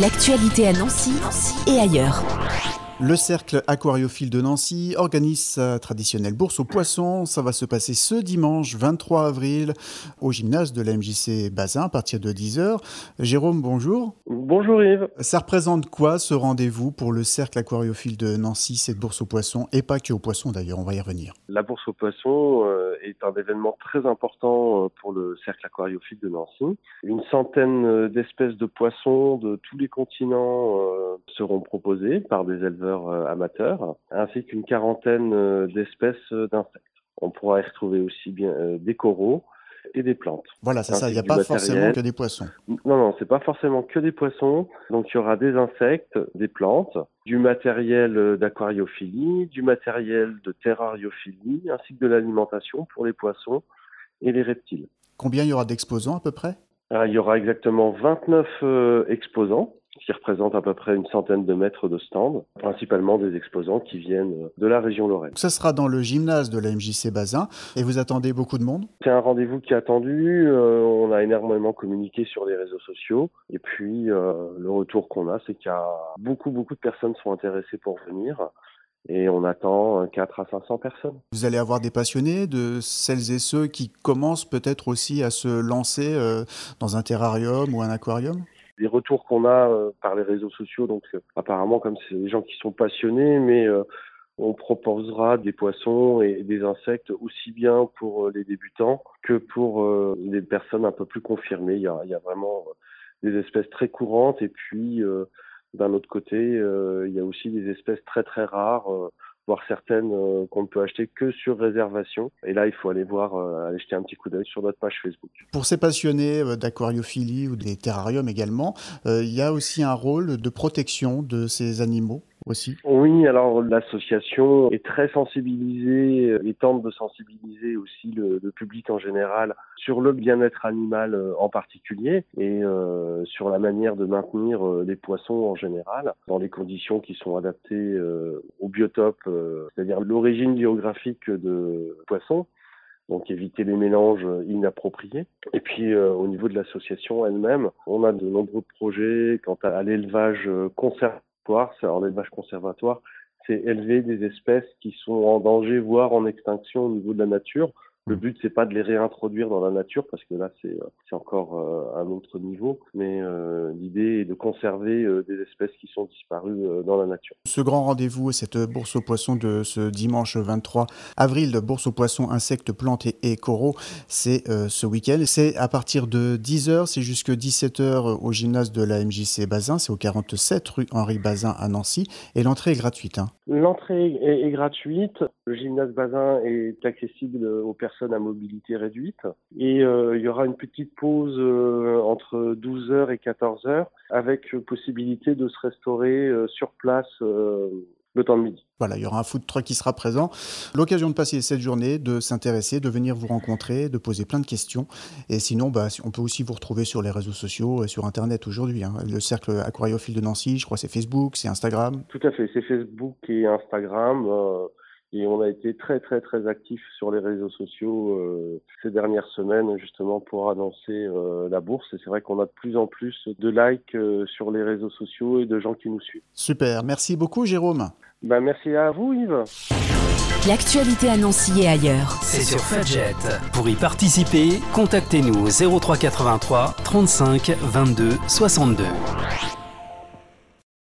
L'actualité à Nancy et ailleurs. Le cercle aquariophile de Nancy organise sa traditionnelle bourse aux poissons. Ça va se passer ce dimanche 23 avril au gymnase de la MJC Bazin à partir de 10h. Jérôme, bonjour. Bonjour Yves. Ça représente quoi ce rendez-vous pour le cercle aquariophile de Nancy, cette bourse aux poissons et pas que aux poissons d'ailleurs, on va y revenir. La bourse aux poissons euh, est un événement très important euh, pour le cercle aquariophile de Nancy. Une centaine euh, d'espèces de poissons de tous les continents seront proposées par des éleveurs euh, amateurs, ainsi qu'une quarantaine euh, d'espèces euh, d'insectes. On pourra y retrouver aussi bien des coraux, et des plantes. Voilà, c'est ça, il n'y a pas forcément que des poissons. Non, non, c'est pas forcément que des poissons. Donc il y aura des insectes, des plantes, du matériel d'aquariophilie, du matériel de terrariophilie, ainsi que de l'alimentation pour les poissons et les reptiles. Combien il y aura d'exposants à peu près? Il y aura exactement 29 exposants qui représente à peu près une centaine de mètres de stand, principalement des exposants qui viennent de la région Lorraine. Ça sera dans le gymnase de la MJC Bazin et vous attendez beaucoup de monde? C'est un rendez-vous qui est attendu, euh, on a énormément communiqué sur les réseaux sociaux et puis euh, le retour qu'on a c'est qu'il y a beaucoup beaucoup de personnes sont intéressées pour venir et on attend 4 à 500 personnes. Vous allez avoir des passionnés, de celles et ceux qui commencent peut-être aussi à se lancer euh, dans un terrarium ou un aquarium? Des retours qu'on a euh, par les réseaux sociaux. Donc euh, apparemment, comme c'est des gens qui sont passionnés, mais euh, on proposera des poissons et des insectes aussi bien pour les débutants que pour les personnes un peu plus confirmées. Il y a, il y a vraiment des espèces très courantes et puis d'un autre côté, il y a aussi des espèces très très rares voire certaines euh, qu'on ne peut acheter que sur réservation. Et là, il faut aller voir, euh, aller jeter un petit coup d'œil sur notre page Facebook. Pour ces passionnés euh, d'aquariophilie ou des terrariums également, il y a aussi un rôle de protection de ces animaux Oui, alors l'association est très sensibilisée et tente de sensibiliser aussi le, public en général sur le bien-être animal euh, en particulier et euh, sur la manière de maintenir euh, les poissons en général dans les conditions qui sont adaptées au biotope, c'est-à-dire l'origine géographique de poissons donc éviter les mélanges inappropriés. Et puis au niveau de l'association elle-même, on a de nombreux projets quant à l'élevage conservé l'élevage conservatoire, c'est élever des espèces qui sont en danger, voire en extinction au niveau de la nature, le mm. but, c'est pas de les réintroduire dans la nature, parce que là, c'est euh, encore euh, un autre niveau, mais euh, l'idée est de conserver des espèces qui sont disparues dans la nature. Ce grand rendez-vous, cette bourse aux poissons de ce dimanche 23 avril, bourse aux poissons, insectes, plantes et, coraux, c'est ce week-end. C'est à partir de 10h, c'est jusque 17h au gymnase de la MJC Bazin, c'est au 47 rue Henri Bazin à Nancy, et l'entrée est gratuite. Hein. L'entrée est, est, gratuite, le gymnase Bazin est accessible aux personnes à mobilité réduite. Et euh, il y aura une petite pause euh, entre 12h et 14h avec possibilité de se restaurer euh, sur place le temps de midi. Voilà, il y aura un food truck qui sera présent. L'occasion de passer cette journée, de s'intéresser, de venir vous rencontrer, de poser plein de questions. Et sinon, bah, on peut aussi vous retrouver sur les réseaux sociaux et sur Internet aujourd'hui. Hein. Le cercle aquariophile de Nancy, je crois c'est Facebook, c'est Instagram. Tout à fait, c'est Facebook et Instagram. Et on a été très très très actifs sur les réseaux sociaux euh, ces dernières semaines justement pour annoncer euh, la bourse. Et c'est vrai qu'on a de plus en plus de likes euh, sur les réseaux sociaux et de gens qui nous suivent. Super, merci beaucoup Jérôme. Ben, merci à vous Yves. L'actualité annoncée et ailleurs. C'est sur Fudget. Pour y participer, contactez-nous au 0383 35 22 62.